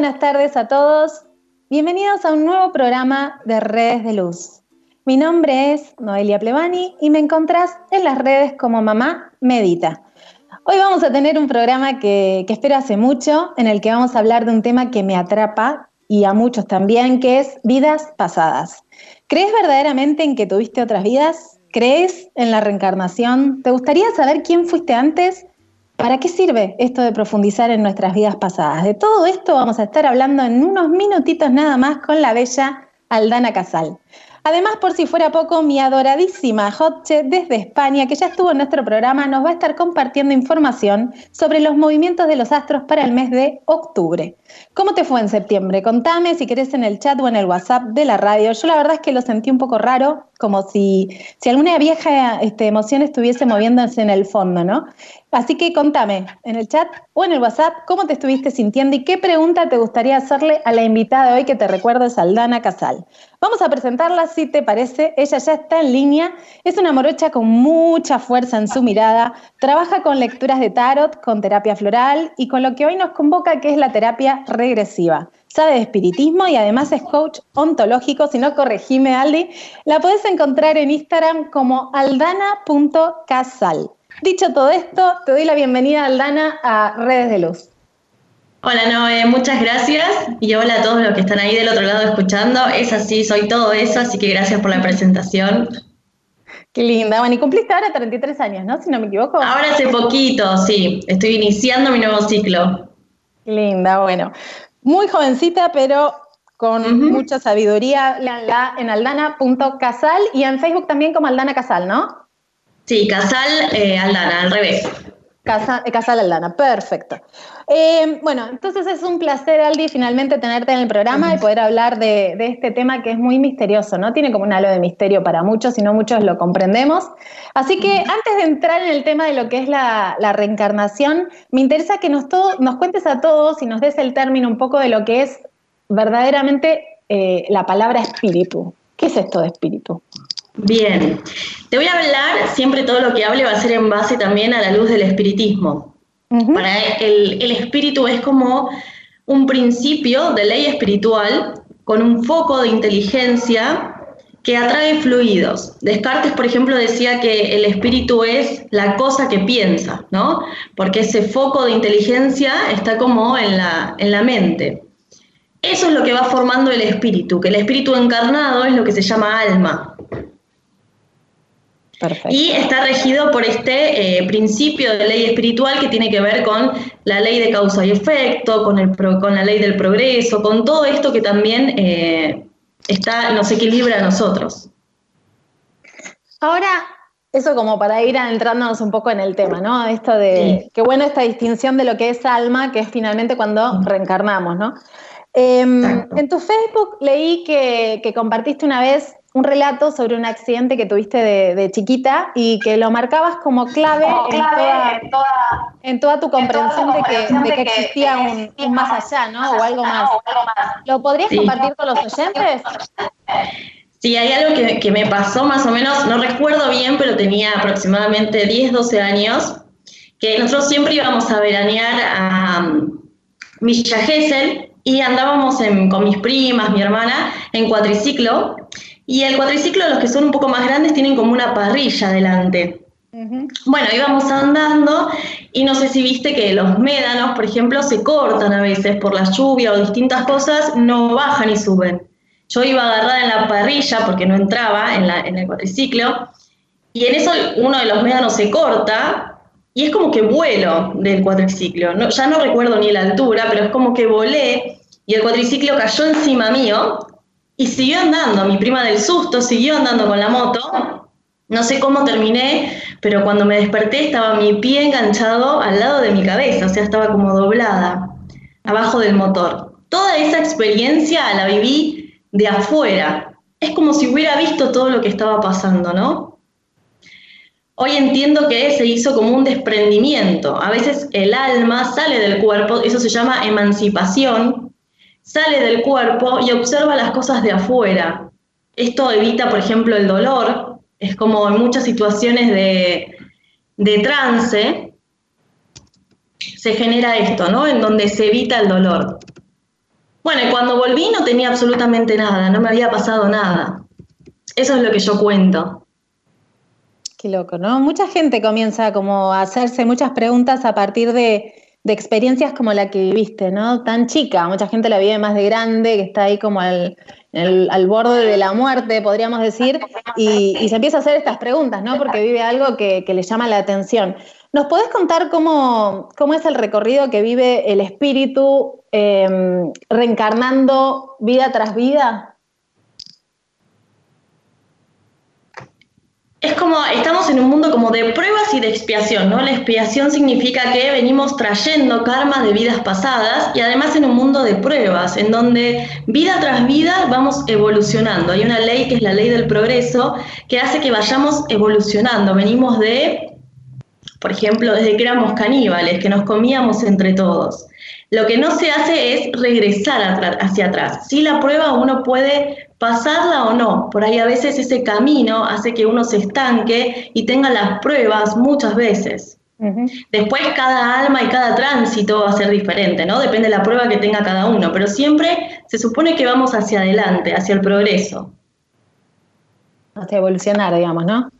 Buenas tardes a todos. Bienvenidos a un nuevo programa de Redes de Luz. Mi nombre es Noelia Plevani y me encontrás en las redes como Mamá Medita. Hoy vamos a tener un programa que, que espero hace mucho, en el que vamos a hablar de un tema que me atrapa y a muchos también, que es vidas pasadas. ¿Crees verdaderamente en que tuviste otras vidas? ¿Crees en la reencarnación? ¿Te gustaría saber quién fuiste antes? ¿Para qué sirve esto de profundizar en nuestras vidas pasadas? De todo esto vamos a estar hablando en unos minutitos nada más con la bella Aldana Casal. Además, por si fuera poco, mi adoradísima Hotche desde España, que ya estuvo en nuestro programa, nos va a estar compartiendo información sobre los movimientos de los astros para el mes de octubre. ¿Cómo te fue en septiembre? Contame si querés en el chat o en el WhatsApp de la radio. Yo la verdad es que lo sentí un poco raro, como si, si alguna vieja este, emoción estuviese moviéndose en el fondo, ¿no? Así que contame en el chat o en el WhatsApp cómo te estuviste sintiendo y qué pregunta te gustaría hacerle a la invitada hoy que te recuerdo es Aldana Casal. Vamos a presentarla si te parece. Ella ya está en línea. Es una morocha con mucha fuerza en su mirada. Trabaja con lecturas de tarot, con terapia floral y con lo que hoy nos convoca que es la terapia regresiva. Sabe de espiritismo y además es coach ontológico. Si no, corregime, Aldi. La podés encontrar en Instagram como aldana.casal. Dicho todo esto, te doy la bienvenida, Aldana, a Redes de Luz. Hola Noé, muchas gracias y hola a todos los que están ahí del otro lado escuchando. Es así, soy todo eso, así que gracias por la presentación. Qué linda. Bueno, y cumpliste ahora 33 años, ¿no? Si no me equivoco. Ahora hace poquito, sí. Estoy iniciando mi nuevo ciclo. Linda, bueno. Muy jovencita, pero con mucha sabiduría. en aldana.casal y en Facebook también como Aldana Casal, ¿no? Sí, Casal eh, Aldana, al revés. Eh, Casal Aldana, perfecto. Eh, bueno, entonces es un placer, Aldi, finalmente tenerte en el programa y poder hablar de, este tema que es muy misterioso, ¿no? Tiene como un halo de misterio para muchos y no muchos lo comprendemos. Así que antes de entrar en el tema de lo que es la, reencarnación, me interesa que nos, nos cuentes a todos y nos des el término un poco de lo que es verdaderamente la palabra espíritu. ¿Qué es esto de espíritu? Bien, te voy a hablar, siempre todo lo que hable va a ser en base también a la luz del espiritismo. Para el, el espíritu es como un principio de ley espiritual con un foco de inteligencia que atrae fluidos. Descartes, por ejemplo, decía que el espíritu es la cosa que piensa, ¿no? Porque ese foco de inteligencia está como en la, en la mente. Eso es lo que va formando el espíritu, que el espíritu encarnado es lo que se llama alma. Y está regido por este eh, principio de ley espiritual que tiene que ver con la ley de causa y efecto, con, el con la ley del progreso, con todo esto que también eh, está, nos equilibra a nosotros. Ahora, eso como para ir adentrándonos un poco en el tema, ¿no? Esto de, qué bueno esta distinción de lo que es alma, que es finalmente cuando reencarnamos, ¿no? Em, en tu Facebook leí que, que compartiste una vez un relato sobre un accidente que tuviste de, chiquita y que lo marcabas como clave, en, toda, tu comprensión de, que, existía un, más allá, ¿no? O algo más. ¿Lo podrías compartir con los oyentes? Sí, hay algo que, me pasó más o menos, no recuerdo bien, pero tenía aproximadamente 10, 12 años, que nosotros siempre íbamos a veranear a um, Villa Gesell y andábamos con mis primas, mi hermana, en cuatriciclo y el cuatriciclo, los que son un poco más grandes, tienen como una parrilla delante. Bueno, íbamos andando y no sé si viste que los médanos, por ejemplo, se cortan a veces por la lluvia o distintas cosas, no bajan y suben. Yo iba agarrada en la parrilla porque no entraba en, la, en el cuatriciclo y en eso uno de los médanos se corta y es como que vuelo del cuatriciclo. No, ya no recuerdo ni la altura, pero es como que volé y el cuatriciclo cayó encima mío y siguió andando, mi prima del susto siguió andando con la moto. No sé cómo terminé, pero cuando me desperté estaba mi pie enganchado al lado de mi cabeza, o sea, estaba como doblada, abajo del motor. Toda esa experiencia la viví de afuera. Es como si hubiera visto todo lo que estaba pasando, ¿no? Hoy entiendo que se hizo como un desprendimiento. A veces el alma sale del cuerpo, eso se llama emancipación, sale del cuerpo y observa las cosas de afuera. Esto evita, por ejemplo, el dolor. Es como en muchas situaciones de, trance se genera esto, ¿no? En donde se evita el dolor. Bueno, y cuando volví no tenía absolutamente nada, no me había pasado nada. Eso es lo que yo cuento. Qué loco, ¿no? Mucha gente comienza como a hacerse muchas preguntas a partir de, experiencias como la que viviste, ¿no? Tan chica, mucha gente la vive más de grande, que está ahí como al, borde de la muerte, podríamos decir, y, se empieza a hacer estas preguntas, ¿no? Porque vive algo que, le llama la atención. ¿Nos podés contar cómo, cómo, es el recorrido que vive el espíritu em, reencarnando vida tras vida? Es como, estamos en un mundo como de pruebas y de expiación, ¿no? La expiación significa que venimos trayendo karma de vidas pasadas y además en un mundo de pruebas, en donde vida tras vida vamos evolucionando. Hay una ley que es la ley del progreso que hace que vayamos evolucionando. Venimos de, por ejemplo, desde que éramos caníbales, que nos comíamos entre todos. Lo que no se hace es regresar hacia atrás. Si la prueba uno puede pasarla o no. Por ahí a veces ese camino hace que uno se estanque y tenga las pruebas muchas veces. Después cada alma y cada tránsito va a ser diferente, ¿no? Depende de la prueba que tenga cada uno, pero siempre se supone que vamos hacia adelante, hacia el progreso. Hacia evolucionar, digamos, ¿no?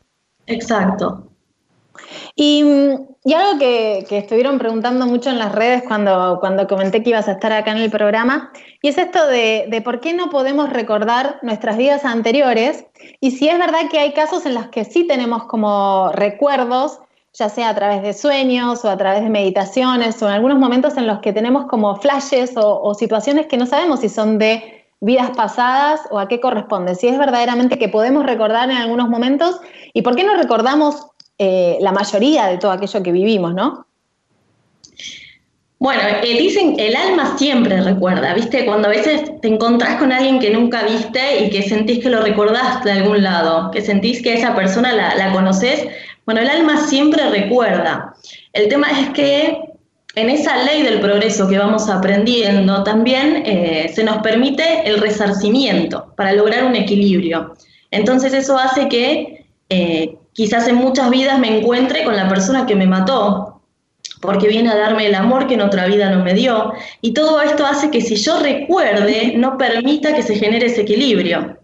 Exacto. Y, algo que, estuvieron preguntando mucho en las redes cuando, cuando comenté que ibas a estar acá en el programa, y es esto de, por qué no podemos recordar nuestras vidas anteriores, y si es verdad que hay casos en los que sí tenemos como recuerdos, ya sea a través de sueños o a través de meditaciones o en algunos momentos en los que tenemos como flashes o, o situaciones que no sabemos si son de vidas pasadas o a qué corresponde, si es verdaderamente que podemos recordar en algunos momentos y por qué no recordamos eh, la mayoría de todo aquello que vivimos, ¿no? Bueno, eh, dicen, el alma siempre recuerda, ¿viste? Cuando a veces te encontrás con alguien que nunca viste y que sentís que lo recordás de algún lado, que sentís que esa persona la, conoces, bueno, el alma siempre recuerda. El tema es que en esa ley del progreso que vamos aprendiendo también eh, se nos permite el resarcimiento para lograr un equilibrio. Entonces eso hace que quizás en muchas vidas me encuentre con la persona que me mató, porque viene a darme el amor que en otra vida no me dio. Y todo esto hace que si yo recuerde, no permita que se genere ese equilibrio.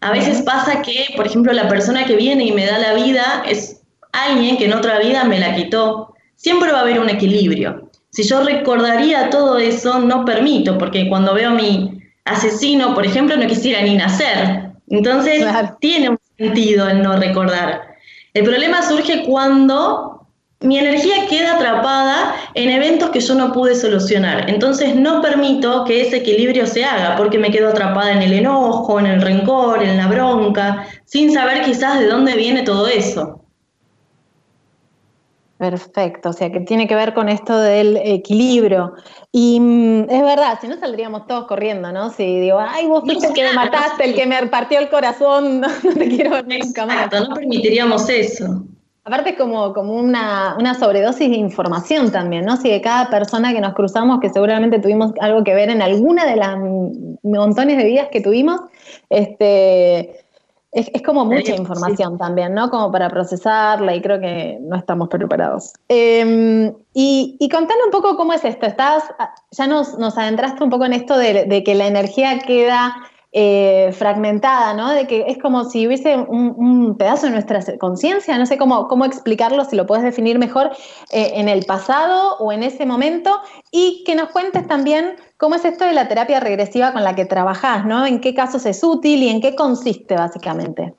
A veces pasa que, por ejemplo, la persona que viene y me da la vida es alguien que en otra vida me la quitó. Siempre va a haber un equilibrio. Si yo recordaría todo eso, no permito, porque cuando veo a mi asesino, por ejemplo, no quisiera ni nacer. Entonces, tiene un sentido el no recordar. El problema surge cuando mi energía queda atrapada en eventos que yo no pude solucionar. Entonces no permito que ese equilibrio se haga porque me quedo atrapada en el enojo, en el rencor, en la bronca, sin saber quizás de dónde viene todo eso. Perfecto, o sea que tiene que ver con esto del equilibrio. Y mm, es verdad, si no saldríamos todos corriendo, ¿no? Si digo, ay, vos fuiste el que me mataste, el que me partió el corazón, no, te quiero ver nunca más. no permitiríamos eso. Aparte es como, como una, una, sobredosis de información también, ¿no? Si de cada persona que nos cruzamos, que seguramente tuvimos algo que ver en alguna de las montones de vidas que tuvimos, este es, como mucha información también, ¿no? Como para procesarla y creo que no estamos preparados. Em, y, y contando un poco cómo es esto, estás, ya nos, adentraste un poco en esto de que la energía queda eh, fragmentada, ¿no? De que es como si hubiese un, pedazo de nuestra conciencia, no sé cómo, cómo explicarlo, si lo puedes definir mejor, eh, en el pasado o en ese momento, y que nos cuentes también cómo es esto de la terapia regresiva con la que trabajás, ¿no? En qué casos es útil y en qué consiste básicamente.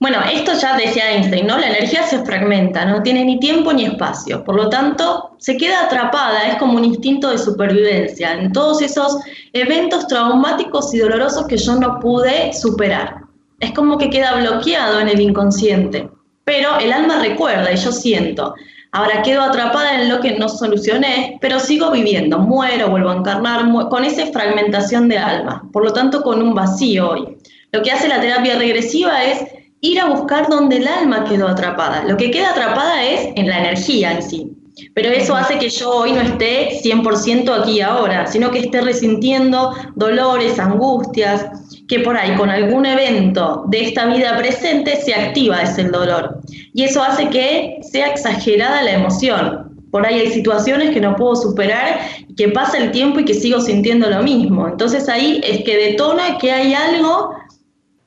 Bueno, esto ya decía Einstein, ¿no? La energía se fragmenta, no tiene ni tiempo ni espacio, por lo tanto, se queda atrapada, es como un instinto de supervivencia en todos esos eventos traumáticos y dolorosos que yo no pude superar. Es como que queda bloqueado en el inconsciente, pero el alma recuerda y yo siento. Ahora quedo atrapada en lo que no solucioné, pero sigo viviendo, muero, vuelvo a encarnar, con esa fragmentación de alma, por lo tanto con un vacío hoy. Lo que hace la terapia regresiva es ir a buscar donde el alma quedó atrapada. Lo que queda atrapada es en la energía en sí. Pero eso hace que yo hoy no esté 100% aquí ahora, sino que esté resintiendo dolores, angustias, que por ahí con algún evento de esta vida presente se activa ese dolor. Y eso hace que sea exagerada la emoción. por ahí hay situaciones que no puedo superar, que pasa el tiempo y que sigo sintiendo lo mismo. Entonces ahí es que detona que hay algo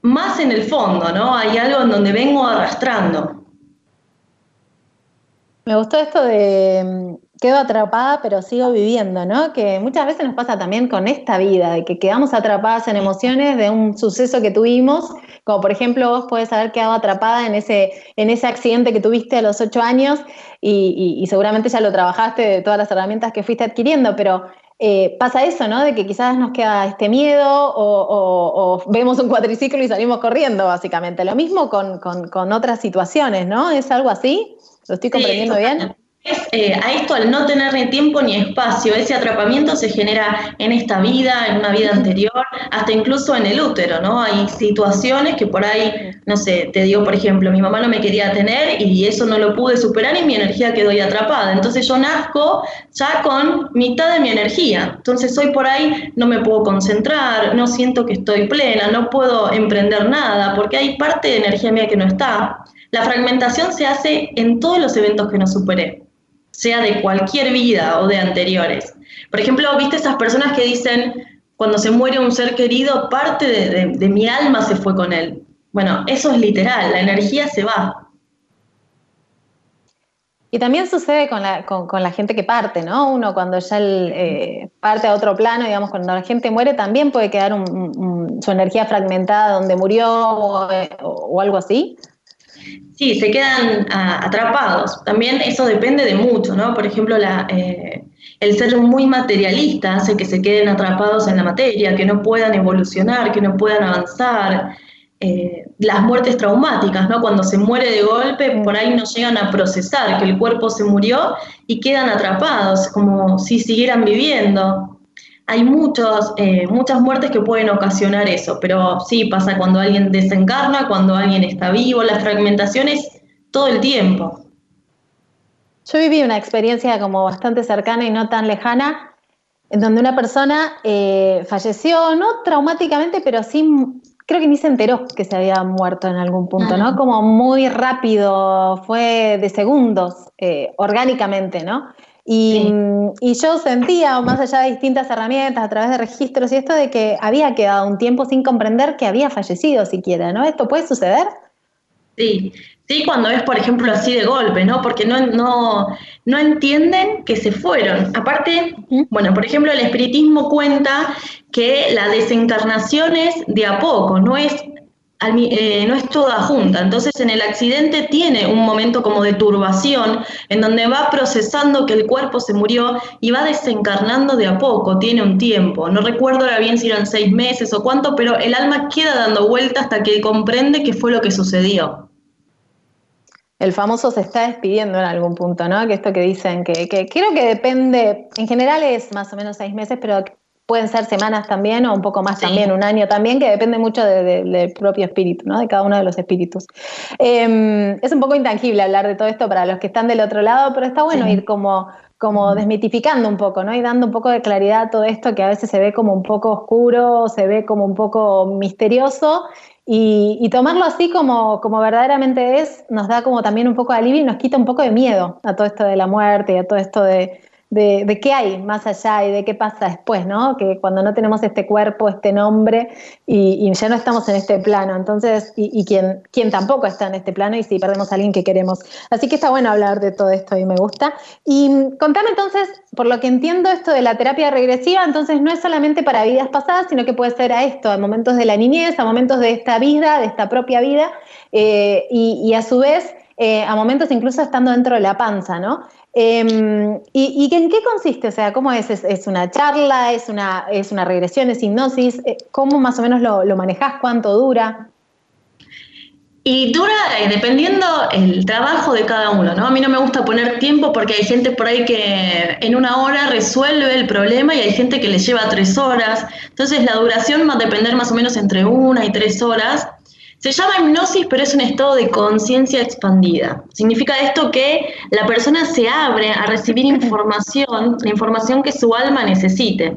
más en el fondo, ¿no? Hay algo en donde vengo arrastrando. Me gustó esto de mm, quedo atrapada pero sigo viviendo, ¿no? Que muchas veces nos pasa también con esta vida, de que quedamos atrapadas en emociones de un suceso que tuvimos, como por ejemplo vos podés haber quedado atrapada en ese, en ese accidente que tuviste a los ocho años y, seguramente ya lo trabajaste de todas las herramientas que fuiste adquiriendo, pero eh, pasa eso, ¿no? De que quizás nos queda este miedo o, vemos un cuatriciclo y salimos corriendo, básicamente. Lo mismo con, con otras situaciones, ¿no? ¿Es algo así? ¿Lo estoy comprendiendo bien? Eh, a esto, al no tener ni tiempo ni espacio, ese atrapamiento se genera en esta vida, en una vida anterior, hasta incluso en el útero, ¿no? Hay situaciones que por ahí, no sé, te digo, por ejemplo, mi mamá no me quería tener y eso no lo pude superar y mi energía quedó ahí atrapada. Entonces yo nazco ya con mitad de mi energía. Entonces hoy por ahí no me puedo concentrar, no siento que estoy plena, no puedo emprender nada, porque hay parte de energía mía que no está. La fragmentación se hace en todos los eventos que no superé, sea de cualquier vida o de anteriores. Por ejemplo, viste esas personas que dicen, cuando se muere un ser querido, parte de, mi alma se fue con él. Bueno, eso es literal, la energía se va. Y también sucede con la, gente que parte, ¿no? Uno cuando ya eh, parte a otro plano, digamos, cuando la gente muere, también puede quedar su energía fragmentada donde murió o algo así. Sí, se quedan atrapados. También eso depende de mucho, ¿no? Por ejemplo, eh, el ser muy materialista hace que se queden atrapados en la materia, que no puedan evolucionar, que no puedan avanzar. Eh, las muertes traumáticas, ¿no? Cuando se muere de golpe, por ahí no llegan a procesar que el cuerpo se murió y quedan atrapados, como si siguieran viviendo hay muchos, eh, muchas muertes que pueden ocasionar eso, pero sí pasa cuando alguien desencarna, cuando alguien está vivo, las fragmentaciones todo el tiempo. Yo viví una experiencia como bastante cercana y no tan lejana, en donde una persona eh, falleció, no traumáticamente, pero sí, creo que ni se enteró que se había muerto en algún punto, ¿no? Como muy rápido, fue de segundos, eh, orgánicamente, ¿no? Y, yo sentía, más allá de distintas herramientas, a través de registros y esto, de que había quedado un tiempo sin comprender que había fallecido siquiera, ¿no? ¿Esto puede suceder? Sí, sí, cuando es, por ejemplo, así de golpe, ¿no? Porque no, no, no entienden que se fueron. Aparte, bueno, por ejemplo, el espiritismo cuenta que la desencarnación es de a poco, no es eh, no es toda junta. Entonces en el accidente tiene un momento como de turbación en donde va procesando que el cuerpo se murió y va desencarnando de a poco, tiene un tiempo. No recuerdo ahora bien si eran seis meses o cuánto, pero el alma queda dando vuelta hasta que comprende qué fue lo que sucedió. El famoso se está despidiendo en algún punto, ¿no? Que esto que dicen que, que creo que depende, en general es más o menos seis meses, pero pueden ser semanas también o un poco más también, un año también, que depende mucho del propio espíritu, ¿no? de cada uno de los espíritus. Em, es un poco intangible hablar de todo esto para los que están del otro lado, pero está bueno ir como, como desmitificando un poco, ¿no? Y dando un poco de claridad a todo esto que a veces se ve como un poco oscuro, se ve como un poco misterioso. Y, tomarlo así como, como verdaderamente es, nos da como también un poco de alivio y nos quita un poco de miedo a todo esto de la muerte y a todo esto de, de, qué hay más allá y de qué pasa después, ¿no? Que cuando no tenemos este cuerpo, este nombre y, ya no estamos en este plano, entonces, y, quien, quien tampoco está en este plano y si perdemos a alguien que queremos. Así que está bueno hablar de todo esto y me gusta. Y contame entonces, por lo que entiendo esto de la terapia regresiva, entonces no es solamente para vidas pasadas, sino que puede ser a esto, a momentos de la niñez, a momentos de esta vida, de esta propia vida, eh, y, a su vez... Eh, a momentos incluso estando dentro de la panza, ¿no? Em, ¿y, en qué consiste? O sea, ¿cómo es? ¿Es, una charla? ¿Es una, ¿Es una regresión? ¿Es hipnosis? Eh, ¿Cómo más o menos lo, lo manejás? ¿Cuánto dura? Y dura eh, dependiendo el trabajo de cada uno, ¿no? A mí no me gusta poner tiempo porque hay gente por ahí que en una hora resuelve el problema y hay gente que le lleva tres horas. Entonces la duración va a depender más o menos entre una y tres horas. Se llama hipnosis, pero es un estado de conciencia expandida. Significa esto que la persona se abre a recibir información, la información que su alma necesite.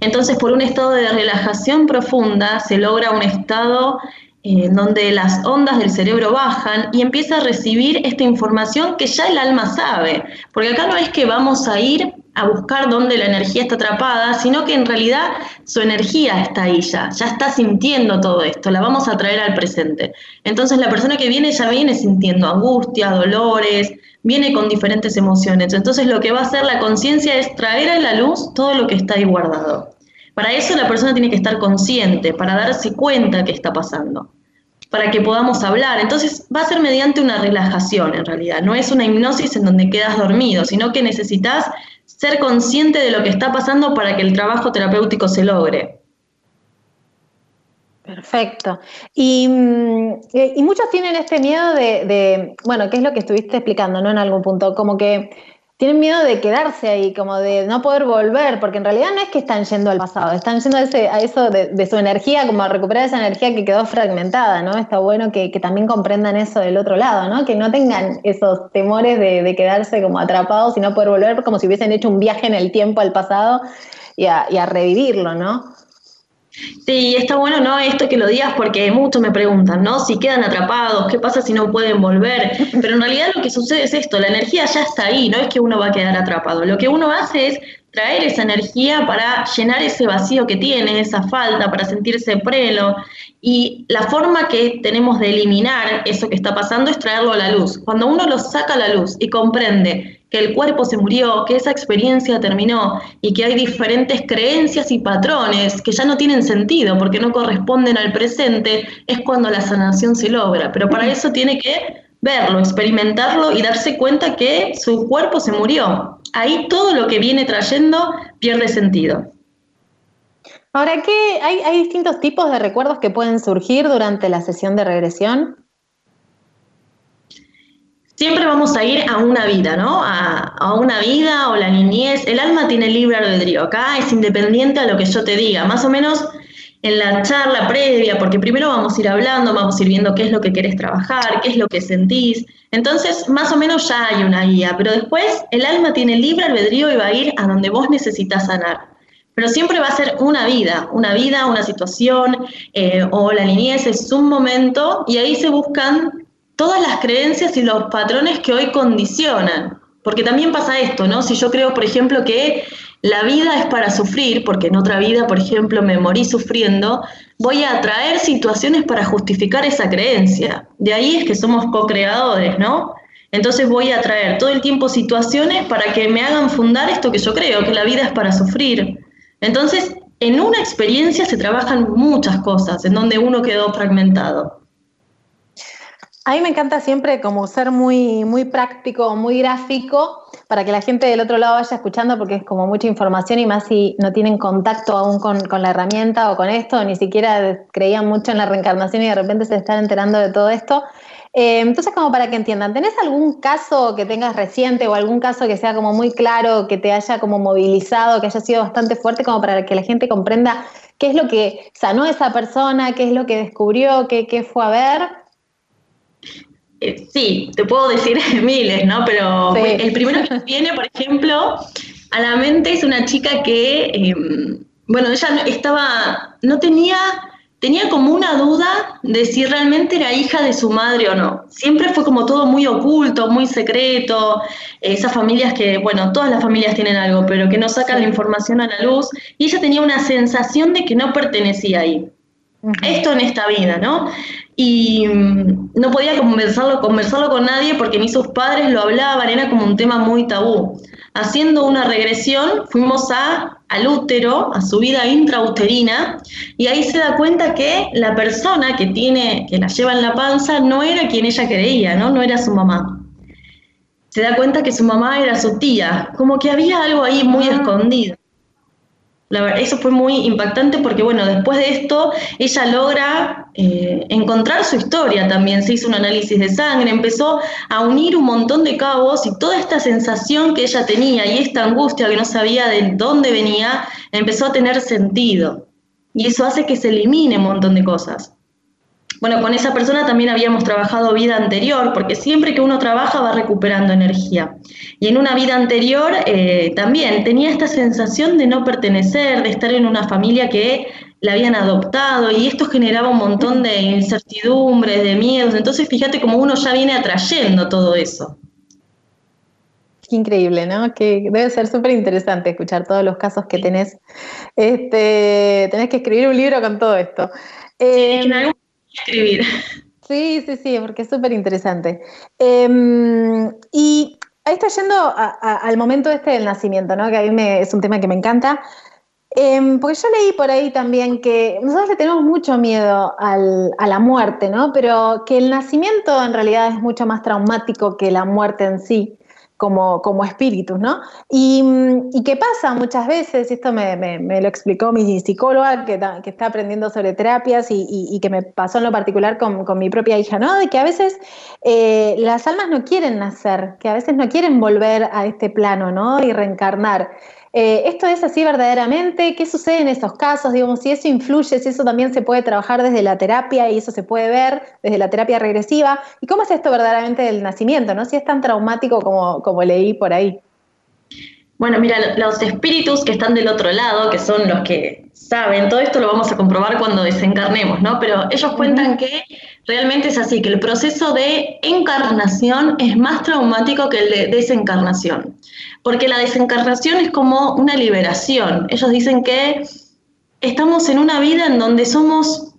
Entonces, por un estado de relajación profunda, se logra un estado en donde las ondas del cerebro bajan y empieza a recibir esta información que ya el alma sabe. Porque acá no es que vamos a ir a buscar dónde la energía está atrapada, sino que en realidad su energía está ahí ya, ya está sintiendo todo esto, la vamos a traer al presente. Entonces la persona que viene ya viene sintiendo angustia, dolores, viene con diferentes emociones. Entonces lo que va a hacer la conciencia es traer a la luz todo lo que está ahí guardado. Para eso la persona tiene que estar consciente, para darse cuenta que está pasando, para que podamos hablar. Entonces va a ser mediante una relajación en realidad, no es una hipnosis en donde quedas dormido, sino que necesitas ser consciente de lo que está pasando para que el trabajo terapéutico se logre. Perfecto. Y, mm, y, muchos tienen este miedo de, de, bueno, ¿qué es lo que estuviste explicando, no? En algún punto, como que tienen miedo de quedarse ahí, como de no poder volver, porque en realidad no es que están yendo al pasado, están yendo a, ese, a eso de, su energía, como a recuperar esa energía que quedó fragmentada, ¿no? Está bueno que, también comprendan eso del otro lado, ¿no? Que no tengan esos temores de, quedarse como atrapados y no poder volver, como si hubiesen hecho un viaje en el tiempo al pasado y a revivirlo, ¿no? Sí, está bueno, ¿no? Esto que lo digas porque muchos me preguntan, ¿no? Si quedan atrapados, ¿qué pasa si no pueden volver? Pero en realidad lo que sucede es esto, la energía ya está ahí, no es que uno va a quedar atrapado. Lo que uno hace es traer esa energía para llenar ese vacío que tiene, esa falta, para sentirse pleno. Y la forma que tenemos de eliminar eso que está pasando es traerlo a la luz. Cuando uno lo saca a la luz y comprende que el cuerpo se murió, que esa experiencia terminó y que hay diferentes creencias y patrones que ya no tienen sentido porque no corresponden al presente, es cuando la sanación se logra. Pero para eso tiene que verlo, experimentarlo y darse cuenta que su cuerpo se murió. Ahí todo lo que viene trayendo pierde sentido. Ahora, ¿qué? ¿Hay, ¿Hay distintos tipos de recuerdos que pueden surgir durante la sesión de regresión? siempre vamos a ir a una vida, ¿no? A, una vida o la niñez. El alma tiene libre albedrío. Acá es independiente a lo que yo te diga. Más o menos en la charla previa, porque primero vamos a ir hablando, vamos a ir viendo qué es lo que querés trabajar, qué es lo que sentís. Entonces, más o menos ya hay una guía, pero después el alma tiene libre albedrío y va a ir a donde vos necesitas sanar. Pero siempre va a ser una vida, una vida, una situación, eh, o la niñez es un momento, y ahí se buscan todas las creencias y los patrones que hoy condicionan. Porque también pasa esto, ¿no? Si yo creo, por ejemplo, que la vida es para sufrir, porque en otra vida, por ejemplo, me morí sufriendo, voy a atraer situaciones para justificar esa creencia. De ahí es que somos co-creadores, ¿no? Entonces voy a traer todo el tiempo situaciones para que me hagan fundar esto que yo creo, que la vida es para sufrir. Entonces, en una experiencia se trabajan muchas cosas, en donde uno quedó fragmentado. A mí me encanta siempre como ser muy, muy práctico, muy gráfico, para que la gente del otro lado vaya escuchando, porque es como mucha información y más si no tienen contacto aún con, la herramienta o con esto, ni siquiera creían mucho en la reencarnación y de repente se están enterando de todo esto. Eh, entonces, como para que entiendan, ¿tenés algún caso que tengas reciente o algún caso que sea como muy claro, que te haya como movilizado, que haya sido bastante fuerte, como para que la gente comprenda qué es lo que sanó esa persona, qué es lo que descubrió, qué, qué fue a ver? Eh, sí, te puedo decir miles, ¿no? Pero el primero que viene, por ejemplo, a la mente es una chica que, em, bueno, ella estaba, no tenía, tenía como una duda de si realmente era hija de su madre o no. Siempre fue como todo muy oculto, muy secreto, esas familias que, bueno, todas las familias tienen algo, pero que no sacan la información a la luz, y ella tenía una sensación de que no pertenecía ahí. Esto en esta vida, ¿no? y mm, no podía conversarlo, conversarlo con nadie porque ni sus padres lo hablaban, era como un tema muy tabú. Haciendo una regresión, fuimos a, al útero, a su vida intrauterina, y ahí se da cuenta que la persona que, tiene, que la lleva en la panza no era quien ella creía, ¿no? no era su mamá. Se da cuenta que su mamá era su tía, como que había algo ahí muy eso fue muy impactante porque, bueno, después de esto, ella logra eh, encontrar su historia también, se hizo un análisis de sangre, empezó a unir un montón de cabos y toda esta sensación que ella tenía y esta angustia que no sabía de dónde venía, empezó a tener sentido. Y eso hace que se elimine un montón de cosas. Bueno, con esa persona también habíamos trabajado vida anterior, porque siempre que uno trabaja va recuperando energía. Y en una vida anterior eh, también tenía esta sensación de no pertenecer, de estar en una familia que la habían adoptado y esto generaba un montón de incertidumbres, de miedos. Entonces, fíjate cómo uno ya viene atrayendo todo eso. Qué increíble, ¿no? Que debe ser súper interesante escuchar todos los casos que tenés. Este, tenés que escribir un libro con todo esto. Sí, en em, algún escribir. Sí, sí, sí, porque es súper interesante. Em, y ahí está yendo al momento este del nacimiento, ¿no? Que a mí me, es un tema que me encanta. Em, porque yo leí por ahí también que nosotros le tenemos mucho miedo a la muerte, ¿no? Pero que el nacimiento en realidad es mucho más traumático que la muerte en sí, como, como espíritus, ¿no? Y, y qué pasa muchas veces, esto me, lo explicó mi psicóloga que, está aprendiendo sobre terapias y, que me pasó en lo particular con, mi propia hija, ¿no? De que a veces eh, las almas no quieren nacer, que a veces no quieren volver a este plano, ¿no? Y reencarnar. Eh, ¿Esto es así verdaderamente? ¿Qué sucede en esos casos? Digamos, si eso influye, si eso también se puede trabajar desde la terapia y eso se puede ver desde la terapia regresiva. ¿Y cómo es esto verdaderamente del nacimiento? ¿no? Si es tan traumático como, como leí por ahí. Bueno, mira, los espíritus que están del otro lado, que son los que saben, todo esto lo vamos a comprobar cuando desencarnemos, ¿no? Pero ellos cuentan que realmente es así, que el proceso de encarnación es más traumático que el de desencarnación porque la desencarnación es como una liberación. Ellos dicen que estamos en una vida en donde somos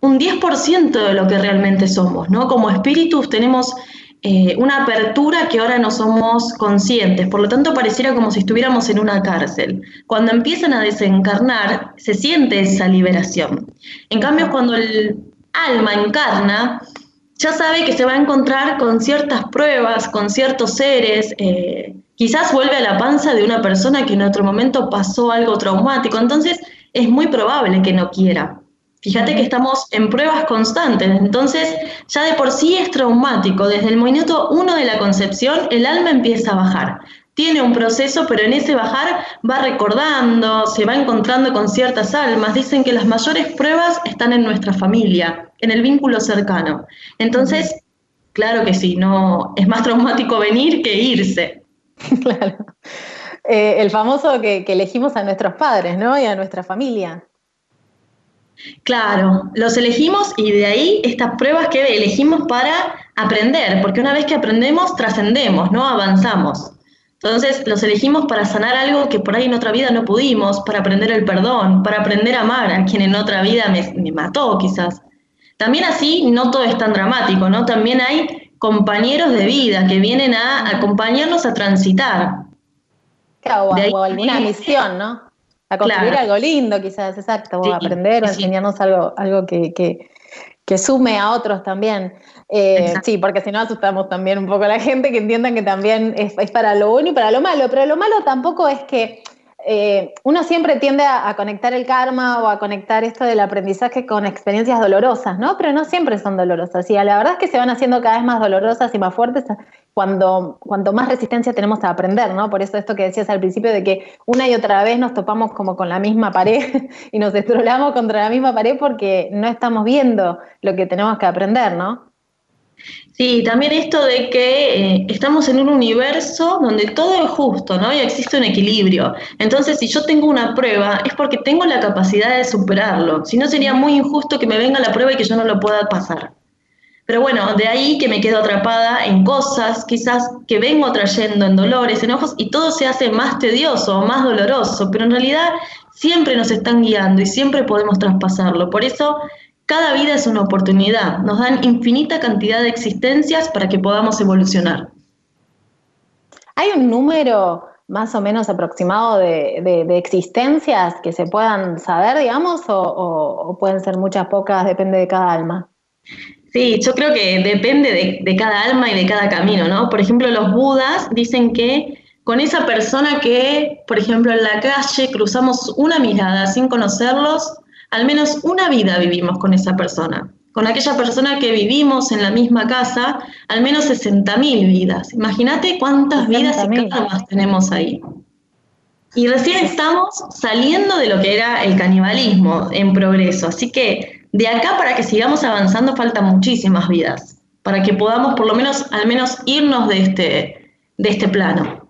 un 10% de lo que realmente somos, ¿no? Como espíritus tenemos eh, una apertura que ahora no somos conscientes, por lo tanto pareciera como si estuviéramos en una cárcel. Cuando empiezan a desencarnar, se siente esa liberación. En cambio, cuando el alma encarna, ya sabe que se va a encontrar con ciertas pruebas, con ciertos seres, eh, quizás vuelve a la panza de una persona que en otro momento pasó algo traumático, entonces es muy probable que no quiera. Fíjate que estamos en pruebas constantes, entonces ya de por sí es traumático. Desde el minuto uno de la concepción, el alma empieza a bajar. Tiene un proceso, pero en ese bajar va recordando, se va encontrando con ciertas almas. Dicen que las mayores pruebas están en nuestra familia, en el vínculo cercano. Entonces, claro que sí, no es más traumático venir que irse. claro. Eh, el famoso que, elegimos a nuestros padres, ¿no? Y a nuestra familia. Claro, los elegimos y de ahí estas pruebas que elegimos para aprender, porque una vez que aprendemos, trascendemos, ¿no? Avanzamos. Entonces los elegimos para sanar algo que por ahí en otra vida no pudimos, para aprender el perdón, para aprender a amar a quien en otra vida me, me mató quizás. También así, no todo es tan dramático, ¿no? También hay compañeros de vida que vienen a acompañarnos a transitar. Claro, o, alguna misión, ¿no? A construir algo lindo, quizás, exacto, o aprender o enseñarnos algo, algo que, que, sume a otros también. Eh, sí, porque si no asustamos también un poco a la gente que entiendan que también es, es, para lo bueno y para lo malo, pero lo malo tampoco es que eh, uno siempre tiende a, conectar el karma o a conectar esto del aprendizaje con experiencias dolorosas, ¿no? Pero no siempre son dolorosas. Y la verdad es que se van haciendo cada vez más dolorosas y más fuertes cuando cuanto más resistencia tenemos a aprender, ¿no? Por eso esto que decías al principio de que una y otra vez nos topamos como con la misma pared y nos destrolamos contra la misma pared porque no estamos viendo lo que tenemos que aprender, ¿no? Sí, también esto de que eh, estamos en un universo donde todo es justo, ¿no? Y existe un equilibrio. Entonces, si yo tengo una prueba, es porque tengo la capacidad de superarlo. Si no, sería muy injusto que me venga la prueba y que yo no lo pueda pasar. Pero bueno, de ahí que me quedo atrapada en cosas, quizás que vengo trayendo en dolores, enojos, y todo se hace más tedioso, más doloroso, pero en realidad siempre nos están guiando y siempre podemos traspasarlo. Por eso cada vida es una oportunidad, nos dan infinita cantidad de existencias para que podamos evolucionar. ¿Hay un número más o menos aproximado de, existencias que se puedan saber, digamos, o, pueden ser muchas, pocas, depende de cada alma? Sí, yo creo que depende de, de, cada alma y de cada camino, ¿no? Por ejemplo, los budas dicen que con esa persona que, por ejemplo, en la calle cruzamos una mirada sin conocerlos, al menos una vida vivimos con esa persona. Con aquella persona que vivimos en la misma casa, al menos 60.000 vidas. Imagínate cuántas vidas y karmas tenemos ahí. Y recién estamos saliendo de lo que era el canibalismo en progreso. Así que de acá para que sigamos avanzando faltan muchísimas vidas, para que podamos por lo menos, al menos irnos de este, de este plano.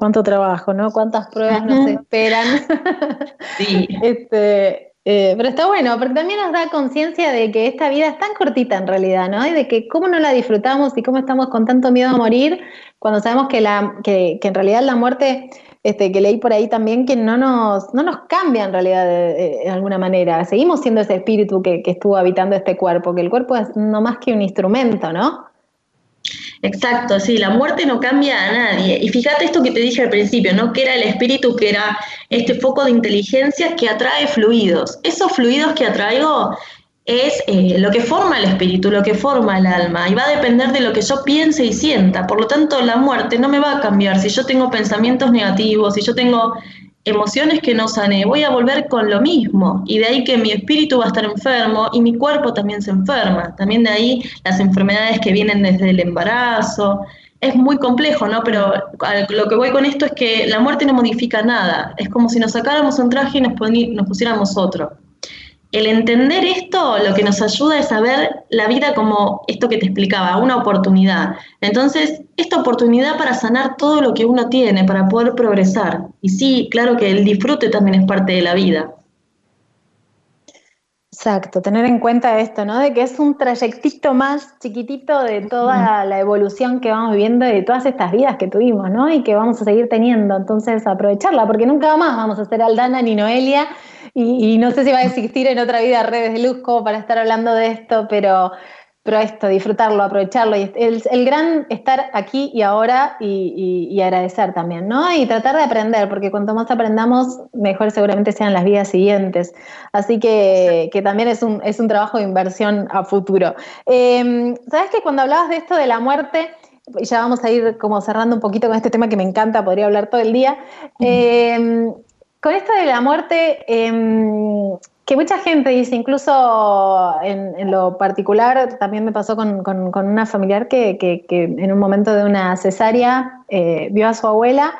Cuánto trabajo, ¿no? Cuántas pruebas nos esperan. Sí. este, Eh, pero está bueno, porque también nos da conciencia de que esta vida es tan cortita en realidad, ¿no? Y de que cómo no la disfrutamos y cómo estamos con tanto miedo a morir cuando sabemos que, la, que, que en realidad la muerte, este, que leí por ahí también, que no nos, no nos cambia en realidad de, alguna manera. Seguimos siendo ese espíritu que, que estuvo habitando este cuerpo, que el cuerpo es no más que un instrumento, ¿no? Exacto, sí, la muerte no cambia a nadie. Y fíjate esto que te dije al principio, ¿no? Que era el espíritu, que era este foco de inteligencia que atrae fluidos. Esos fluidos que atraigo es eh, lo que forma el espíritu, lo que forma el alma, y va a depender de lo que yo piense y sienta. Por lo tanto, la muerte no me va a cambiar. Si yo tengo pensamientos negativos, si yo tengo emociones que no sané, voy a volver con lo mismo. Y de ahí que mi espíritu va a estar enfermo y mi cuerpo también se enferma. También de ahí las enfermedades que vienen desde el embarazo. Es muy complejo, ¿no? Pero lo que voy con esto es que la muerte no modifica nada. Es como si nos sacáramos un traje y nos, nos pusiéramos otro el entender esto lo que nos ayuda es a ver la vida como esto que te explicaba, una oportunidad. Entonces, esta oportunidad para sanar todo lo que uno tiene, para poder progresar. Y sí, claro que el disfrute también es parte de la vida. Exacto, tener en cuenta esto, ¿no? De que es un trayectito más chiquitito de toda la evolución que vamos viviendo y de todas estas vidas que tuvimos, ¿no? Y que vamos a seguir teniendo. Entonces, aprovecharla, porque nunca más vamos a ser Aldana ni Noelia y, no sé si va a existir en otra vida redes de luz como para estar hablando de esto, pero, pero esto, disfrutarlo, aprovecharlo, y el, el gran estar aquí y ahora y, agradecer también, ¿no? Y tratar de aprender, porque cuanto más aprendamos, mejor seguramente sean las vidas siguientes. Así que, que también es un, es un trabajo de inversión a futuro. Em, ¿Sabes que cuando hablabas de esto de la muerte, ya vamos a ir como cerrando un poquito con este tema que me encanta, podría hablar todo el día. Con esto de la muerte, em, que mucha gente dice, incluso en, lo particular, también me pasó con, una familiar que, en un momento de una cesárea eh, vio a su abuela.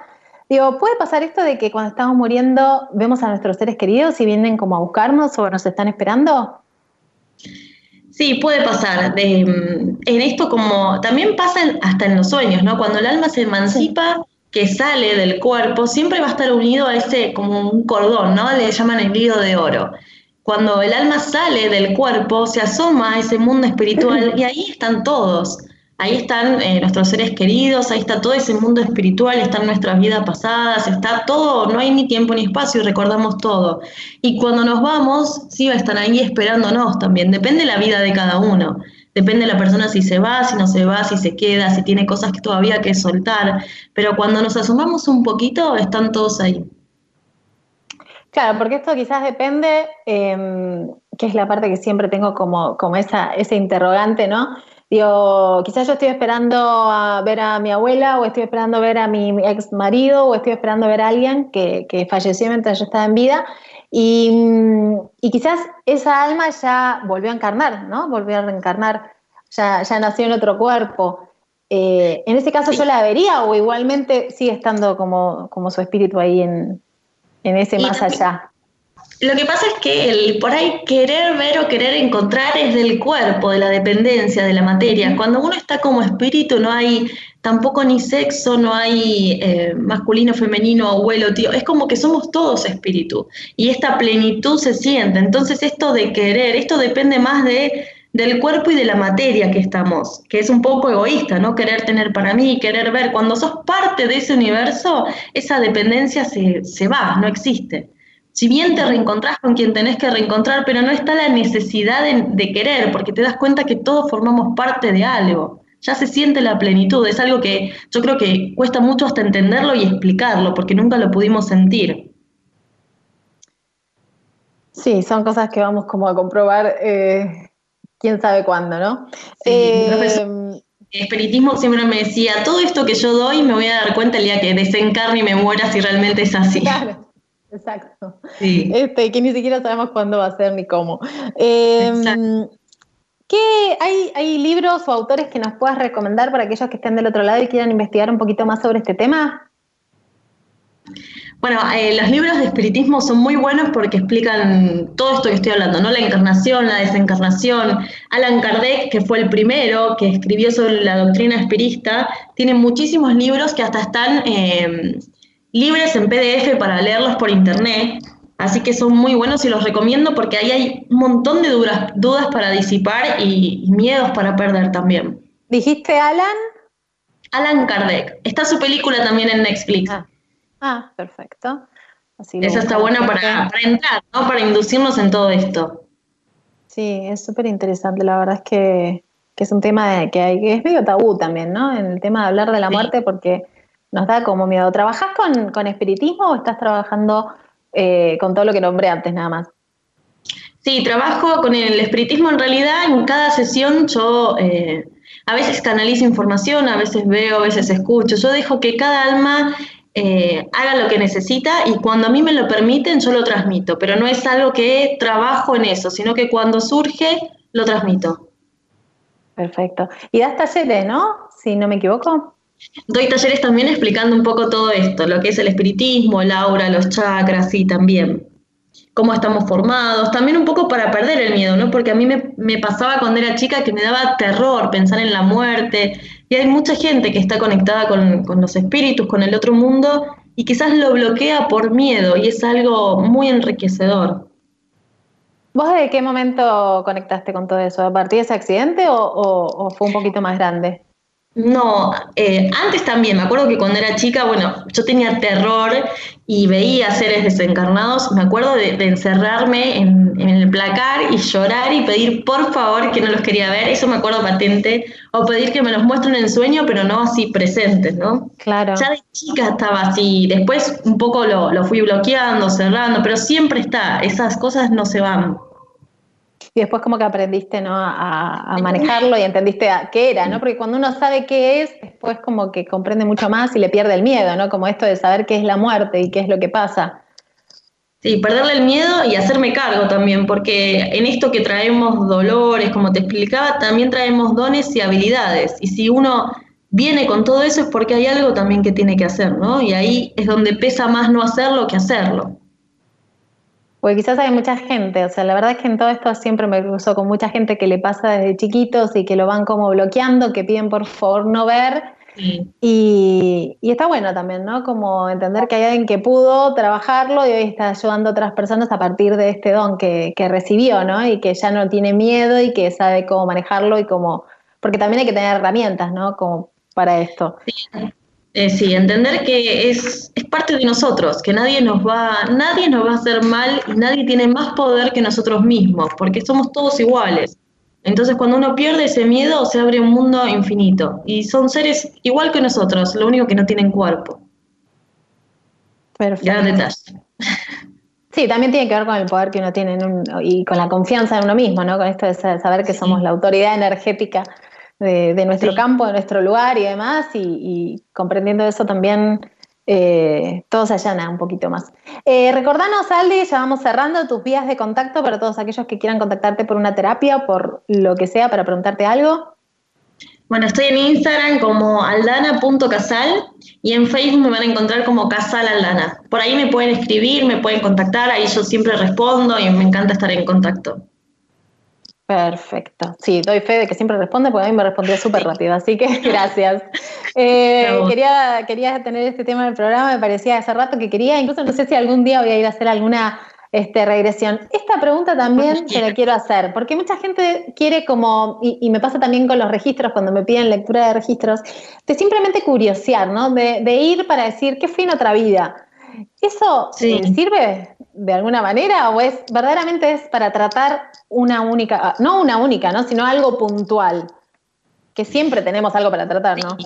Digo, ¿puede pasar esto de que cuando estamos muriendo vemos a nuestros seres queridos y vienen como a buscarnos o nos están esperando? Sí, puede pasar. en esto como también pasa hasta en los sueños, ¿no? Cuando el alma se emancipa, que sale del cuerpo siempre va a estar unido a ese, como un cordón, ¿no? Le llaman el hilo de oro. Cuando el alma sale del cuerpo, se asoma a ese mundo espiritual y ahí están todos. Ahí están eh, nuestros seres queridos, ahí está todo ese mundo espiritual, están nuestras vidas pasadas, está todo, no hay ni tiempo ni espacio y recordamos todo. Y cuando nos vamos, sí estar ahí esperándonos también, depende de la vida de cada uno. Depende de la persona si se va, si no se va, si se queda, si tiene cosas que todavía que soltar. Pero cuando nos asomamos un poquito, están todos ahí. Claro, porque esto quizás depende, eh, que es la parte que siempre tengo como, como esa, ese interrogante, ¿no? Digo, quizás yo estoy esperando a ver a mi abuela o estoy esperando ver a mi ex marido o estoy esperando ver a alguien que, que falleció mientras yo estaba en vida y, quizás esa alma ya volvió a encarnar, ¿no? Volvió a reencarnar, ya, ya nació en otro cuerpo. Eh, en ese caso yo la vería o igualmente sigue estando como, como su espíritu ahí en, ese más allá. Lo que pasa es que el por ahí querer ver o querer encontrar es del cuerpo, de la dependencia, de la materia. Cuando uno está como espíritu no hay tampoco ni sexo, no hay eh, masculino, femenino, abuelo, tío. Es como que somos todos espíritu y esta plenitud se siente. Entonces esto de querer, esto depende más de del cuerpo y de la materia que estamos, que es un poco egoísta, ¿no? Querer tener para mí, querer ver. Cuando sos parte de ese universo, esa dependencia se, se va, no existe. Si bien te reencontrás con quien tenés que reencontrar, pero no está la necesidad de, querer, porque te das cuenta que todos formamos parte de algo. Ya se siente la plenitud, es algo que yo creo que cuesta mucho hasta entenderlo y explicarlo, porque nunca lo pudimos sentir. Sí, son cosas que vamos como a comprobar eh, quién sabe cuándo, ¿no? Eh, el espiritismo siempre me decía, todo esto que yo doy me voy a dar cuenta el día que desencarne y me muera si realmente es así. Claro. Exacto. Este, que ni siquiera sabemos cuándo va a ser ni cómo. Em, ¿qué, hay, ¿Hay libros o autores que nos puedas recomendar para aquellos que estén del otro lado y quieran investigar un poquito más sobre este tema? Bueno, eh, los libros de espiritismo son muy buenos porque explican todo esto que estoy hablando, ¿no? La encarnación, la desencarnación. Alan Kardec, que fue el primero que escribió sobre la doctrina espirista, tiene muchísimos libros que hasta están em, libres en PDF para leerlos por internet. Así que son muy buenos y los recomiendo porque ahí hay un montón de dudas, dudas para disipar y, miedos para perder también. ¿Dijiste Alan? Alan Kardec. Está su película también en Netflix. Ah, ah perfecto. Esa está buena para, entrar, ¿no? Para inducirnos en todo esto. Sí, es súper interesante. La verdad es que, es un tema que, hay, que es medio tabú también, ¿no? En el tema de hablar de la muerte porque nos da como miedo. ¿Trabajás con, espiritismo o estás trabajando eh, con todo lo que nombré antes nada más? Sí, trabajo con el espiritismo en realidad. En cada sesión yo eh, a veces canalizo información, a veces veo, a veces escucho. Yo dejo que cada alma eh, haga lo que necesita y cuando a mí me lo permiten yo lo transmito, pero no es algo que trabajo en eso, sino que cuando surge lo transmito. Perfecto. Y das talleres, ¿no? Si no me equivoco. Doy talleres también explicando un poco todo esto, lo que es el espiritismo, el aura, los chakras y también cómo estamos formados, también un poco para perder el miedo, ¿no? Porque a mí me, pasaba cuando era chica que me daba terror pensar en la muerte, y hay mucha gente que está conectada con, con los espíritus, con el otro mundo, y quizás lo bloquea por miedo, y es algo muy enriquecedor. ¿Vos de qué momento conectaste con todo eso? ¿A partir de ese accidente o, o fue un poquito más grande? No, eh, antes también, me acuerdo que cuando era chica, bueno, yo tenía terror y veía seres desencarnados, me acuerdo de, encerrarme en, el placar y llorar y pedir por favor que no los quería ver, eso me acuerdo patente, o pedir que me los muestren en sueño, pero no así presentes, ¿no? Claro. Ya de chica estaba así, después un poco lo, lo fui bloqueando, cerrando, pero siempre está, esas cosas no se van y después como que aprendiste ¿no? a, manejarlo y entendiste qué era, ¿no? Porque cuando uno sabe qué es, después como que comprende mucho más y le pierde el miedo, ¿no? Como esto de saber qué es la muerte y qué es lo que pasa. Sí, perderle el miedo y hacerme cargo también, porque en esto que traemos dolores, como te explicaba, también traemos dones y habilidades. Y si uno viene con todo eso es porque hay algo también que tiene que hacer, ¿no? Y ahí es donde pesa más no hacerlo que hacerlo. Porque quizás hay mucha gente, o sea, la verdad es que en todo esto siempre me cruzo con mucha gente que le pasa desde chiquitos y que lo van como bloqueando, que piden por favor no ver. Y, está bueno también, ¿no? Como entender que hay alguien que pudo trabajarlo y hoy está ayudando a otras personas a partir de este don que, que recibió, ¿no? Y que ya no tiene miedo y que sabe cómo manejarlo y cómo... Porque también hay que tener herramientas, ¿no? Como para esto. Sí. Eh, sí, entender que es, es, parte de nosotros, que nadie nos va, nadie nos va a hacer mal y nadie tiene más poder que nosotros mismos, porque somos todos iguales. Entonces, cuando uno pierde ese miedo, se abre un mundo infinito. Y son seres igual que nosotros, lo único que no tienen cuerpo. Perfecto. detalle. Sí, también tiene que ver con el poder que uno tiene y con la confianza en uno mismo, ¿no? Con esto de saber que somos la autoridad energética de, nuestro campo, de nuestro lugar y demás, y, comprendiendo eso también eh, todo se allana un poquito más. Eh, recordanos, Aldi, ya vamos cerrando tus vías de contacto para todos aquellos que quieran contactarte por una terapia o por lo que sea para preguntarte algo. Bueno, estoy en Instagram como aldana.casal y en Facebook me van a encontrar como Casal Aldana. Por ahí me pueden escribir, me pueden contactar, ahí yo siempre respondo y me encanta estar en contacto. Perfecto. Sí, doy fe de que siempre responde porque a mí me respondió súper rápido, así que gracias. Eh, quería, quería tener este tema del programa, me parecía hace rato que quería, incluso no sé si algún día voy a ir a hacer alguna este, regresión. Esta pregunta también se la quiero hacer, porque mucha gente quiere como, y, me pasa también con los registros, cuando me piden lectura de registros, de simplemente curiosear, ¿no? De, ir para decir, ¿qué fue en otra vida? ¿Eso eh, sirve de alguna manera o es verdaderamente es para tratar una única, no una única, ¿no? sino algo puntual? Que siempre tenemos algo para tratar, ¿no?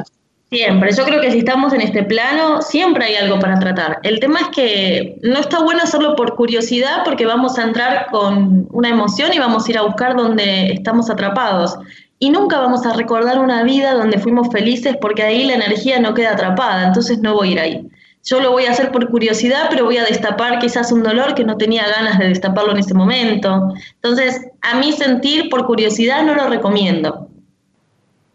Siempre, yo creo que si estamos en este plano, siempre hay algo para tratar. El tema es que no está bueno hacerlo por curiosidad porque vamos a entrar con una emoción y vamos a ir a buscar donde estamos atrapados. Y nunca vamos a recordar una vida donde fuimos felices porque ahí la energía no queda atrapada, entonces no voy a ir ahí. Yo lo voy a hacer por curiosidad, pero voy a destapar quizás un dolor que no tenía ganas de destaparlo en ese momento. Entonces, a mí sentir por curiosidad no lo recomiendo.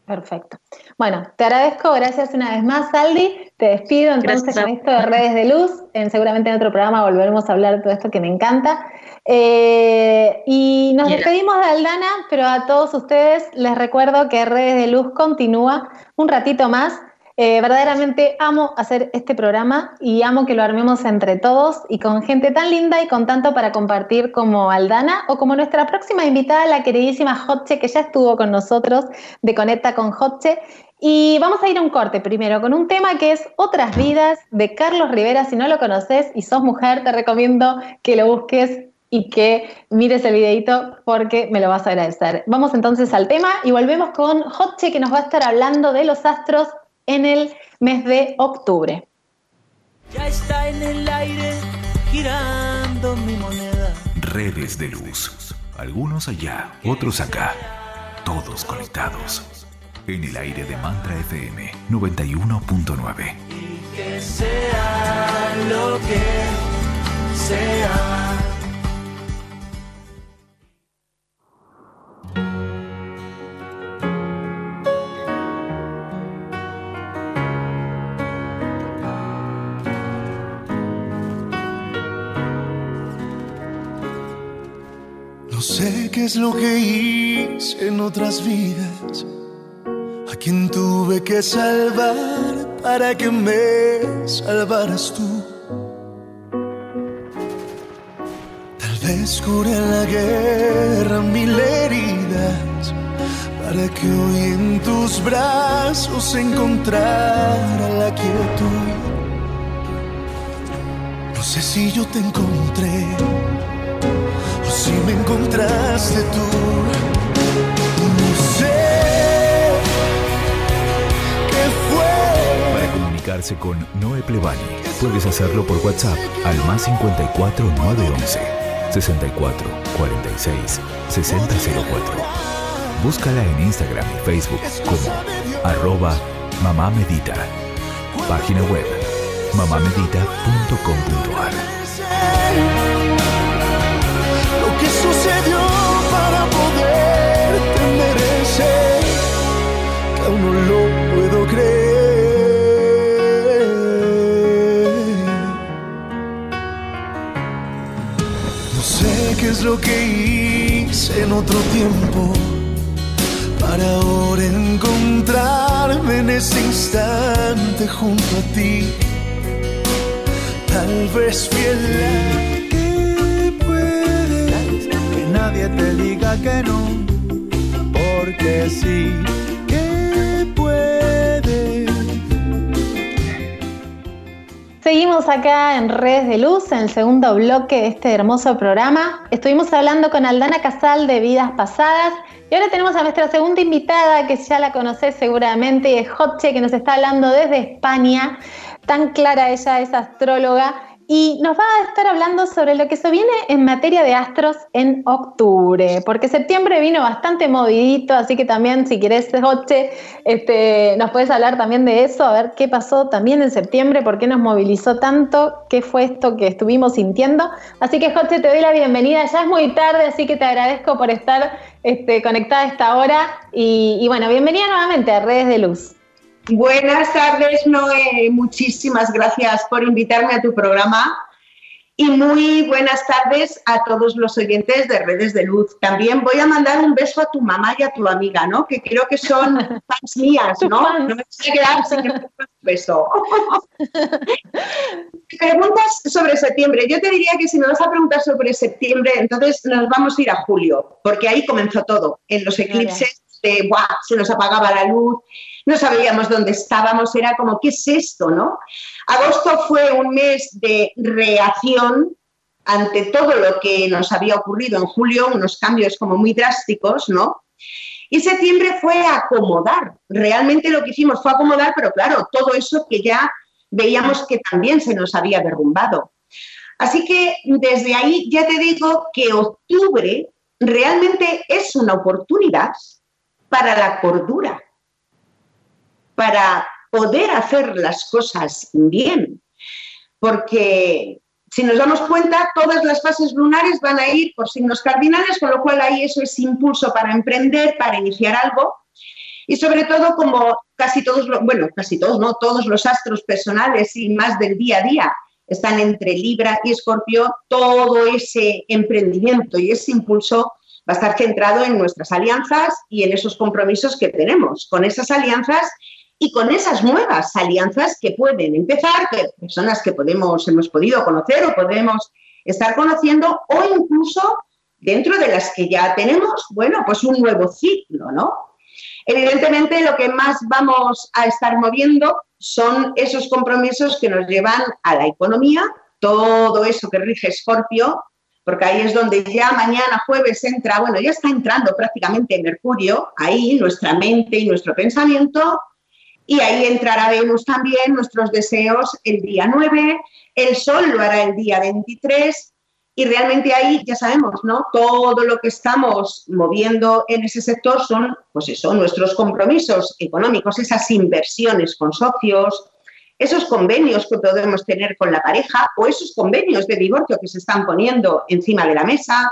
Perfecto. Bueno, te agradezco, gracias una vez más, Aldi. Te despido entonces con esto de redes de luz. En, seguramente en otro programa volveremos a hablar de todo esto que me encanta. Eh, y nos despedimos de Aldana, pero a todos ustedes les recuerdo que Redes de Luz continúa un ratito más Eh, verdaderamente amo hacer este programa y amo que lo armemos entre todos y con gente tan linda y con tanto para compartir como Aldana o como nuestra próxima invitada, la queridísima Hotche, que ya estuvo con nosotros de Conecta con Hotche. Y vamos a ir a un corte primero con un tema que es Otras vidas de Carlos Rivera. Si no lo conoces y sos mujer, te recomiendo que lo busques y que mires el videito porque me lo vas a agradecer. Vamos entonces al tema y volvemos con Hotche que nos va a estar hablando de los astros en el mes de octubre. Ya está en el aire girando mi moneda. Redes de luz. Algunos allá, otros acá. Todos conectados. En el aire de Mantra FM 91.9. Y que sea lo que sea. Qué es lo que hice en otras vidas, a quien tuve que salvar para que me salvaras tú. Tal vez curé en la guerra mil heridas para que hoy en tus brazos encontrara la quietud. No sé si yo te encontré si me encontraste tú. No sé qué fue. Para comunicarse con Noé Plebani, puedes hacerlo por WhatsApp al más 54 911 64 46 6004. Búscala en Instagram y Facebook como arroba mamá medita. Página web mamamedita.com.ar. no lo puedo creer. No sé qué es lo que hice en otro tiempo para ahora encontrarme en ese instante junto a ti. Tal vez fiel que puedes que nadie te diga que no, porque sí. Seguimos acá en Redes de Luz, en el segundo bloque de este hermoso programa. Estuvimos hablando con Aldana Casal de Vidas Pasadas y ahora tenemos a nuestra segunda invitada, que ya la conocés seguramente, es Hotche, que nos está hablando desde España. Tan clara ella es astróloga y nos va a estar hablando sobre lo que se viene en materia de astros en octubre, porque septiembre vino bastante movidito, así que también si querés, Joche, este, nos puedes hablar también de eso, a ver qué pasó también en septiembre, por qué nos movilizó tanto, qué fue esto que estuvimos sintiendo. Así que, Joche, te doy la bienvenida. Ya es muy tarde, así que te agradezco por estar este, conectada a esta hora. Y, y bueno, bienvenida nuevamente a Redes de Luz. Buenas tardes, Noé. Muchísimas gracias por invitarme a tu programa. Y muy buenas tardes a todos los oyentes de Redes de Luz. También voy a mandar un beso a tu mamá y a tu amiga, ¿no? Que creo que son fans mías, ¿no? No me voy a quedar sin un beso. Preguntas sobre septiembre. Yo te diría que si me vas a preguntar sobre septiembre, entonces nos vamos a ir a julio, porque ahí comenzó todo. En los eclipses, de, ¡buah! se nos apagaba la luz, no sabíamos dónde estábamos, era como, ¿qué es esto? ¿no? Agosto fue un mes de reacción ante todo lo que nos había ocurrido en julio, unos cambios como muy drásticos, ¿no? Y septiembre fue acomodar, realmente lo que hicimos fue acomodar, pero claro, todo eso que ya veíamos que también se nos había derrumbado. Así que desde ahí ya te digo que octubre realmente es una oportunidad para la cordura, para poder hacer las cosas bien. Porque si nos damos cuenta, todas las fases lunares van a ir por signos cardinales, con lo cual ahí eso es impulso para emprender, para iniciar algo. Y sobre todo, como casi todos, bueno, casi todos, no, todos los astros personales y más del día a día están entre Libra y Escorpio, todo ese emprendimiento y ese impulso va a estar centrado en nuestras alianzas y en esos compromisos que tenemos. Con esas alianzas y con esas nuevas alianzas que pueden empezar, personas que podemos, hemos podido conocer o podemos estar conociendo, o incluso dentro de las que ya tenemos, bueno, pues un nuevo ciclo, ¿no? Evidentemente lo que más vamos a estar moviendo son esos compromisos que nos llevan a la economía, todo eso que rige Scorpio, porque ahí es donde ya mañana jueves entra, bueno, ya está entrando prácticamente Mercurio, ahí nuestra mente y nuestro pensamiento, y ahí entrará Venus también, nuestros deseos el día 9, el Sol lo hará el día 23 y realmente ahí ya sabemos, ¿no? Todo lo que estamos moviendo en ese sector son, pues eso, nuestros compromisos económicos, esas inversiones con socios, esos convenios que podemos tener con la pareja o esos convenios de divorcio que se están poniendo encima de la mesa,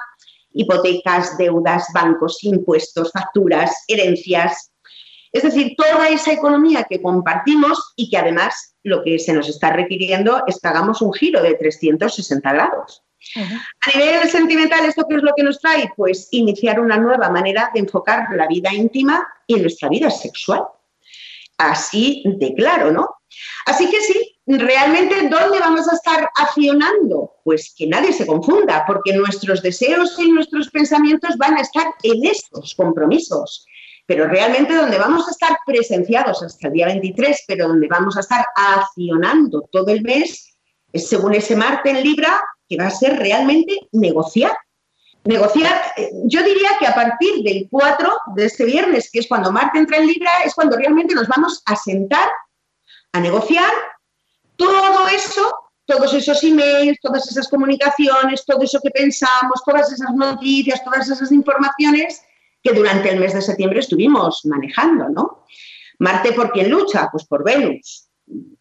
hipotecas, deudas, bancos, impuestos, facturas, herencias, es decir, toda esa economía que compartimos y que además lo que se nos está requiriendo es que hagamos un giro de 360 grados. A nivel sentimental, ¿esto qué es lo que nos trae? Pues iniciar una nueva manera de enfocar la vida íntima y nuestra vida sexual. Así de claro, ¿no? Así que sí, realmente, ¿dónde vamos a estar accionando? Pues que nadie se confunda, porque nuestros deseos y nuestros pensamientos van a estar en estos compromisos pero realmente donde vamos a estar presenciados hasta el día 23, pero donde vamos a estar accionando todo el mes, es según ese Marte en Libra, que va a ser realmente negociar. Negociar, eh, yo diría que a partir del 4 de este viernes, que es cuando Marte entra en Libra, es cuando realmente nos vamos a sentar a negociar todo eso, todos esos emails, todas esas comunicaciones, todo eso que pensamos, todas esas noticias, todas esas informaciones que durante el mes de septiembre estuvimos manejando, ¿no? Marte, ¿por quién lucha? Pues por Venus.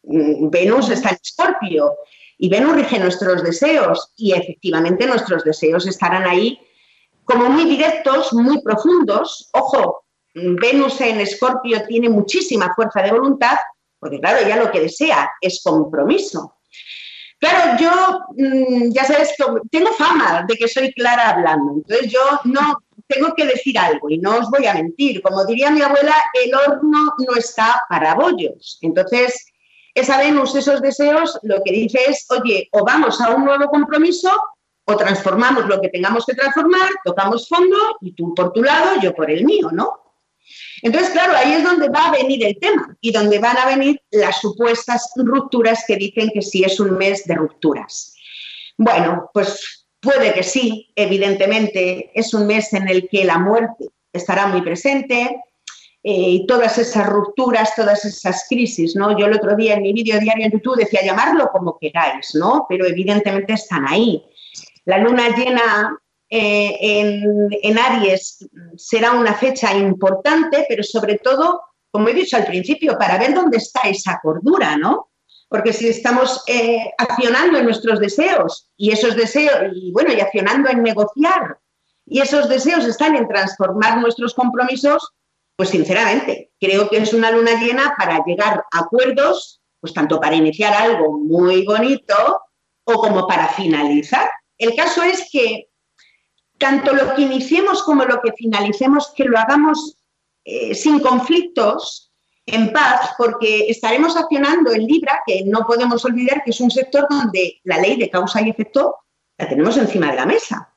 Venus está en Escorpio y Venus rige nuestros deseos y efectivamente nuestros deseos estarán ahí como muy directos, muy profundos. Ojo, Venus en Escorpio tiene muchísima fuerza de voluntad, porque claro, ella lo que desea es compromiso. Claro, yo, mm, ya sabes, tengo fama de que soy clara hablando, entonces yo no tengo que decir algo y no os voy a mentir. Como diría mi abuela, el horno no está para bollos. Entonces, esa Venus, esos deseos, lo que dice es, oye, o vamos a un nuevo compromiso o transformamos lo que tengamos que transformar, tocamos fondo y tú por tu lado, yo por el mío, ¿no? Entonces, claro, ahí es donde va a venir el tema y donde van a venir las supuestas rupturas que dicen que sí es un mes de rupturas. Bueno, pues Puede que sí, evidentemente, es un mes en el que la muerte estará muy presente eh, y todas esas rupturas, todas esas crisis, ¿no? Yo el otro día en mi vídeo diario en YouTube decía llamarlo como queráis, ¿no? Pero evidentemente están ahí. La luna llena eh, en, en Aries será una fecha importante, pero sobre todo, como he dicho al principio, para ver dónde está esa cordura, ¿no? Porque si estamos eh, accionando en nuestros deseos y esos deseos, y bueno, y accionando en negociar, y esos deseos están en transformar nuestros compromisos, pues sinceramente, creo que es una luna llena para llegar a acuerdos, pues tanto para iniciar algo muy bonito o como para finalizar. El caso es que tanto lo que iniciemos como lo que finalicemos, que lo hagamos eh, sin conflictos, en paz porque estaremos accionando en Libra, que no podemos olvidar que es un sector donde la ley de causa y efecto la tenemos encima de la mesa.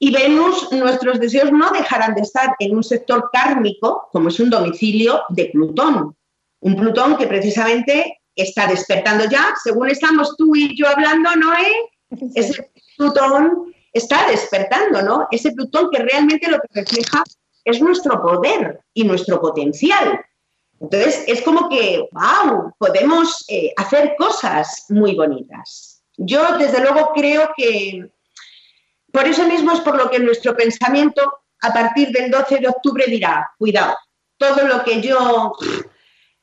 Y Venus, nuestros deseos no dejarán de estar en un sector kármico, como es un domicilio de Plutón. Un Plutón que precisamente está despertando ya, según estamos tú y yo hablando, Noé, ese Plutón está despertando, ¿no? Ese Plutón que realmente lo que refleja es nuestro poder y nuestro potencial. Entonces, es como que, wow, podemos eh, hacer cosas muy bonitas. Yo, desde luego, creo que por eso mismo es por lo que nuestro pensamiento a partir del 12 de octubre dirá, cuidado, todo lo que yo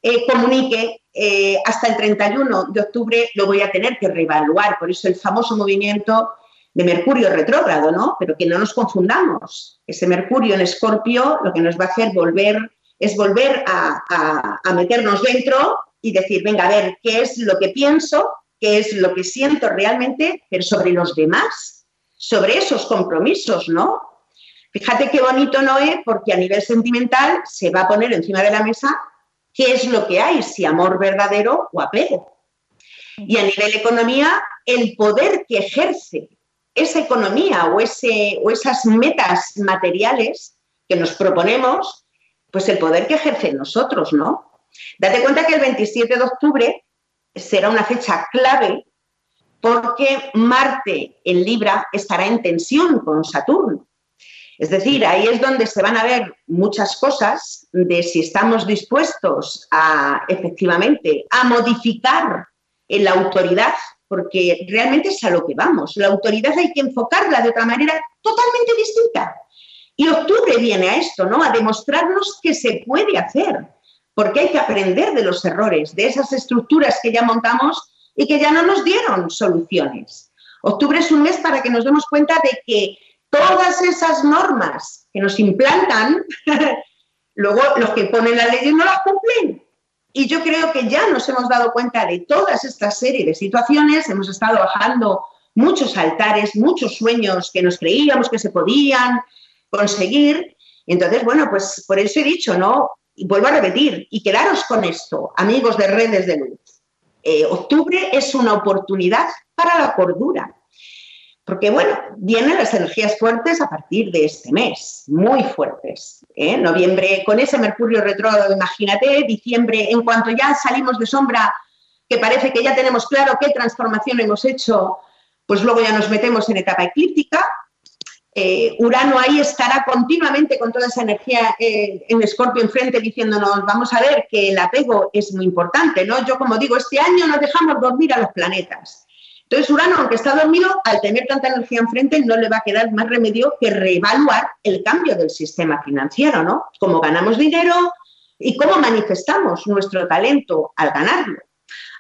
eh, comunique eh, hasta el 31 de octubre lo voy a tener que reevaluar. Por eso el famoso movimiento de Mercurio retrógrado, ¿no? Pero que no nos confundamos. Ese Mercurio en Escorpio lo que nos va a hacer volver es volver a, meternos dentro y decir, venga, a ver, ¿qué es lo que pienso? ¿Qué es lo que siento realmente? Pero sobre los demás, sobre esos compromisos, ¿no? Fíjate qué bonito no es, porque a nivel sentimental se va a poner encima de la mesa qué es lo que hay, si amor verdadero o apego. Y a nivel economía, el poder que ejerce esa economía o, ese, o esas metas materiales que nos proponemos, pues el poder que ejerce nosotros, ¿no? Date cuenta que el 27 de octubre será una fecha clave porque Marte en Libra estará en tensión con Saturno. Es decir, ahí es donde se van a ver muchas cosas de si estamos dispuestos a efectivamente a modificar la autoridad, porque realmente es a lo que vamos. La autoridad hay que enfocarla de otra manera totalmente distinta. Y octubre viene a esto, ¿no? A demostrarnos que se puede hacer, porque hay que aprender de los errores, de esas estructuras que ya montamos y que ya no nos dieron soluciones. Octubre es un mes para que nos demos cuenta de que todas esas normas que nos implantan, luego los que ponen las leyes no las cumplen. Y yo creo que ya nos hemos dado cuenta de todas estas serie de situaciones, hemos estado bajando muchos altares, muchos sueños que nos creíamos que se podían conseguir. Entonces, bueno, pues por eso he dicho, ¿no? Y vuelvo a repetir, y quedaros con esto, amigos de redes de luz. Eh, octubre es una oportunidad para la cordura, porque bueno, vienen las energías fuertes a partir de este mes, muy fuertes. ¿eh? Noviembre con ese Mercurio retrógrado, imagínate, diciembre, en cuanto ya salimos de sombra, que parece que ya tenemos claro qué transformación hemos hecho, pues luego ya nos metemos en etapa eclíptica, eh, Urano ahí estará continuamente con toda esa energía eh, en Escorpio enfrente diciéndonos, vamos a ver que el apego es muy importante, ¿no? Yo como digo, este año no dejamos dormir a los planetas. Entonces Urano, aunque está dormido, al tener tanta energía enfrente no le va a quedar más remedio que reevaluar el cambio del sistema financiero, ¿no? Cómo ganamos dinero y cómo manifestamos nuestro talento al ganarlo.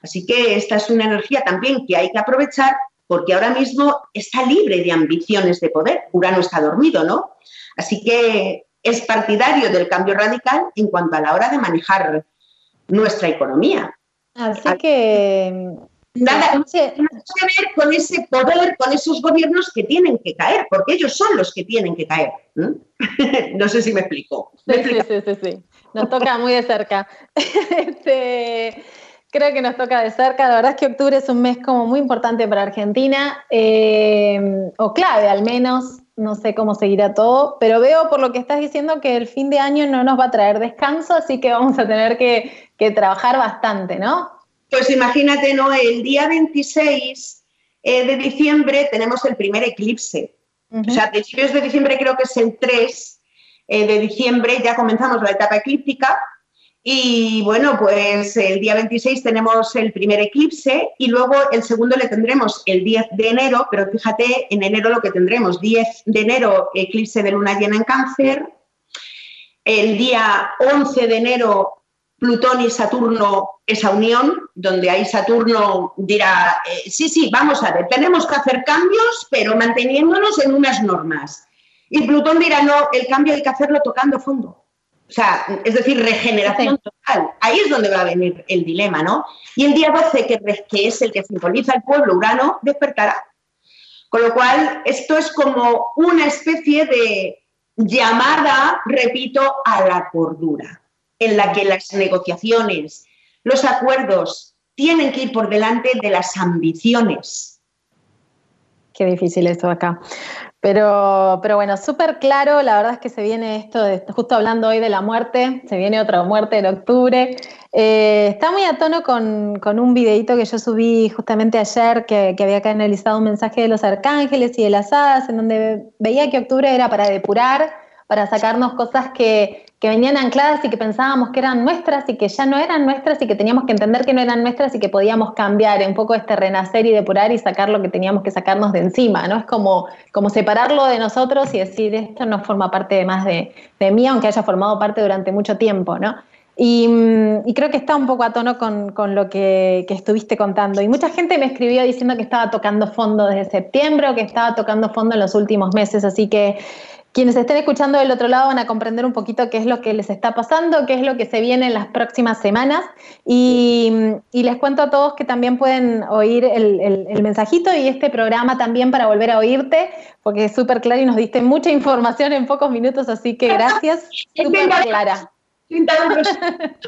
Así que esta es una energía también que hay que aprovechar porque ahora mismo está libre de ambiciones de poder. Urano está dormido, ¿no? Así que es partidario del cambio radical en cuanto a la hora de manejar nuestra economía. Así que... Nada, tiene que ver con ese poder, con esos gobiernos que tienen que caer, porque ellos son los que tienen que caer. no sé si me explico. sí, sí, sí, sí, Nos toca muy de cerca. este, Creo que nos toca de cerca. La verdad es que octubre es un mes como muy importante para Argentina, eh, o clave al menos. No sé cómo seguirá todo, pero veo por lo que estás diciendo que el fin de año no nos va a traer descanso, así que vamos a tener que, trabajar bastante, ¿no? Pues imagínate, ¿no? El día 26 eh, de diciembre tenemos el primer eclipse. O sea, a principios de diciembre creo que es el 3 eh, de diciembre, ya comenzamos la etapa eclíptica y bueno, pues el día 26 tenemos el primer eclipse y luego el segundo le tendremos el 10 de enero, pero fíjate, en enero lo que tendremos, 10 de enero eclipse de luna llena en cáncer, el día 11 de enero Plutón y Saturno, esa unión, donde ahí Saturno dirá, eh, sí, sí, vamos a ver, tenemos que hacer cambios, pero manteniéndonos en unas normas. Y Plutón dirá, no, el cambio hay que hacerlo tocando fondo. O sea, es decir, regeneración total. Ahí es donde va a venir el dilema, ¿no? Y el día 12, que, que es el que simboliza el pueblo, Urano, despertará. Con lo cual, esto es como una especie de llamada, repito, a la cordura, en la que las negociaciones, los acuerdos tienen que ir por delante de las ambiciones. Qué difícil esto acá. Pero, pero bueno, súper claro, la verdad es que se viene esto, de, justo hablando hoy de la muerte, se viene otra muerte en octubre. Eh, está muy a tono con, un videito que yo subí justamente ayer, que, que había canalizado un mensaje de los arcángeles y de las hadas, en donde veía que octubre era para depurar, para sacarnos cosas que, que venían ancladas y que pensábamos que eran nuestras y que ya no eran nuestras y que teníamos que entender que no eran nuestras y que podíamos cambiar un poco este renacer y depurar y sacar lo que teníamos que sacarnos de encima, ¿no? Es como, como separarlo de nosotros y decir, esto no forma parte más de, de mí, aunque haya formado parte durante mucho tiempo, ¿no? Y, creo que está un poco a tono con, con lo que, que, estuviste contando. Y mucha gente me escribió diciendo que estaba tocando fondo desde septiembre o que estaba tocando fondo en los últimos meses. Así que quienes estén escuchando del otro lado van a comprender un poquito qué es lo que les está pasando, qué es lo que se viene en las próximas semanas. Y, les cuento a todos que también pueden oír el, mensajito y este programa también para volver a oírte, porque es súper claro y nos diste mucha información en pocos minutos, así que gracias. súper clara.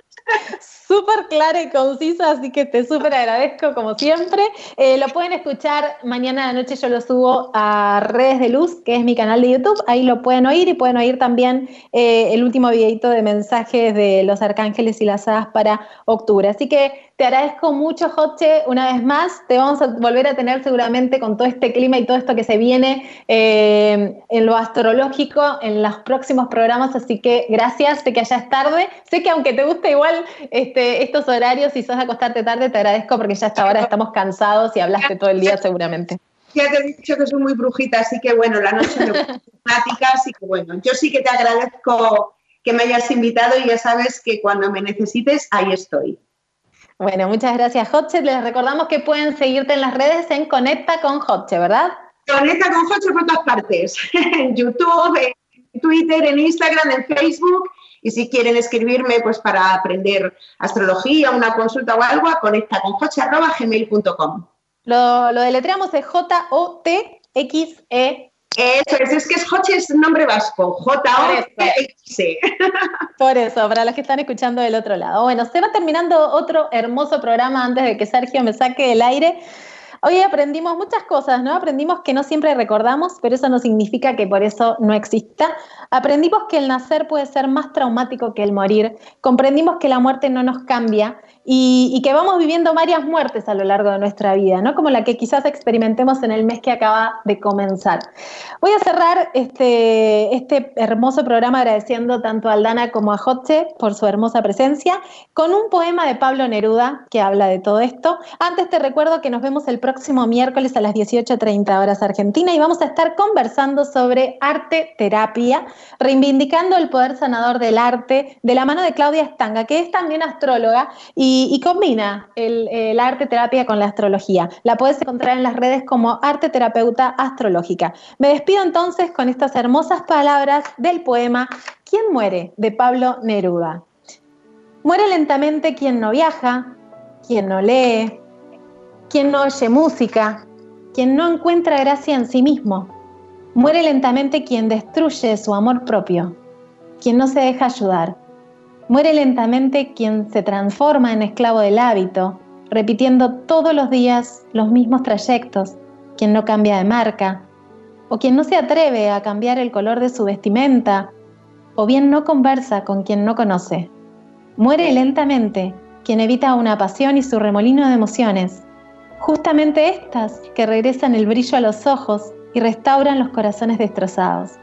súper clara y concisa, así que te súper agradezco como siempre. Eh, lo pueden escuchar mañana de noche, yo lo subo a Redes de Luz, que es mi canal de YouTube, ahí lo pueden oír y pueden oír también eh, el último videito de mensajes de los arcángeles y las hadas para octubre. Así que te agradezco mucho, Joche, una vez más. Te vamos a volver a tener seguramente con todo este clima y todo esto que se viene eh, en lo astrológico en los próximos programas. Así que gracias, sé que allá es tarde. Sé que aunque te guste igual este, estos horarios y sos acostarte tarde, te agradezco porque ya hasta ahora estamos cansados y hablaste todo el día seguramente. Ya te he dicho que soy muy brujita, así que bueno, la noche me plática, así que bueno, yo sí que te agradezco que me hayas invitado y ya sabes que cuando me necesites, ahí estoy. Bueno, muchas gracias, Hotche. Les recordamos que pueden seguirte en las redes en Conecta con Hotche, ¿verdad? Conecta con Hotche por todas partes. En YouTube, en Twitter, en Instagram, en Facebook. Y si quieren escribirme pues para aprender astrología, una consulta o algo, a conectaconjoche.gmail.com. Lo, lo deletreamos de J-O-T-X-E es, que es Joche es nombre vasco, j o x Por eso, para los que están escuchando del otro lado. Bueno, se va terminando otro hermoso programa antes de que Sergio me saque el aire. Hoy aprendimos muchas cosas, ¿no? Aprendimos que no siempre recordamos, pero eso no significa que por eso no exista. Aprendimos que el nacer puede ser más traumático que el morir. Comprendimos que la muerte no nos cambia y, que vamos viviendo varias muertes a lo largo de nuestra vida, ¿no? Como la que quizás experimentemos en el mes que acaba de comenzar. Voy a cerrar este, este hermoso programa agradeciendo tanto a Aldana como a Jotche por su hermosa presencia, con un poema de Pablo Neruda que habla de todo esto. Antes te recuerdo que nos vemos el próximo miércoles a las 18.30 horas Argentina y vamos a estar conversando sobre arte terapia, reivindicando el poder sanador del arte de la mano de Claudia Estanga, que es también astróloga y y, combina el, arte terapia con la astrología. La puedes encontrar en las redes como arte terapeuta astrológica. Me despido entonces con estas hermosas palabras del poema ¿Quién muere? de Pablo Neruda. Muere lentamente quien no viaja, quien no lee, quien no oye música, quien no encuentra gracia en sí mismo. Muere lentamente quien destruye su amor propio, quien no se deja ayudar Muere lentamente quien se transforma en esclavo del hábito, repitiendo todos los días los mismos trayectos, quien no cambia de marca, o quien no se atreve a cambiar el color de su vestimenta, o bien no conversa con quien no conoce. Muere lentamente quien evita una pasión y su remolino de emociones, justamente estas que regresan el brillo a los ojos y restauran los corazones destrozados.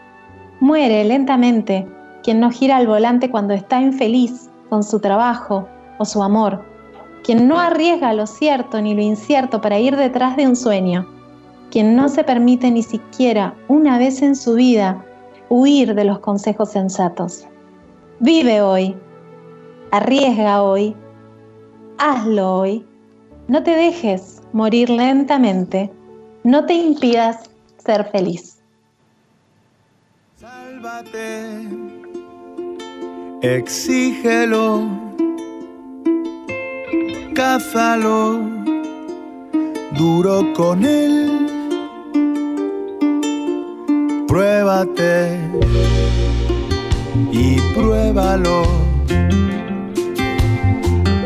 Muere lentamente quien no gira al volante cuando está infeliz con su trabajo o su amor, quien no arriesga lo cierto ni lo incierto para ir detrás de un sueño, quien no se permite ni siquiera una vez en su vida huir de los consejos sensatos. Vive hoy, arriesga hoy, hazlo hoy, no te dejes morir lentamente, no te impidas ser feliz. Sálvate exígelo, cázalo, duro con él, pruébate. Y pruébalo,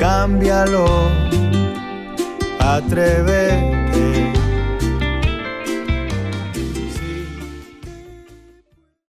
cámbialo, atrévete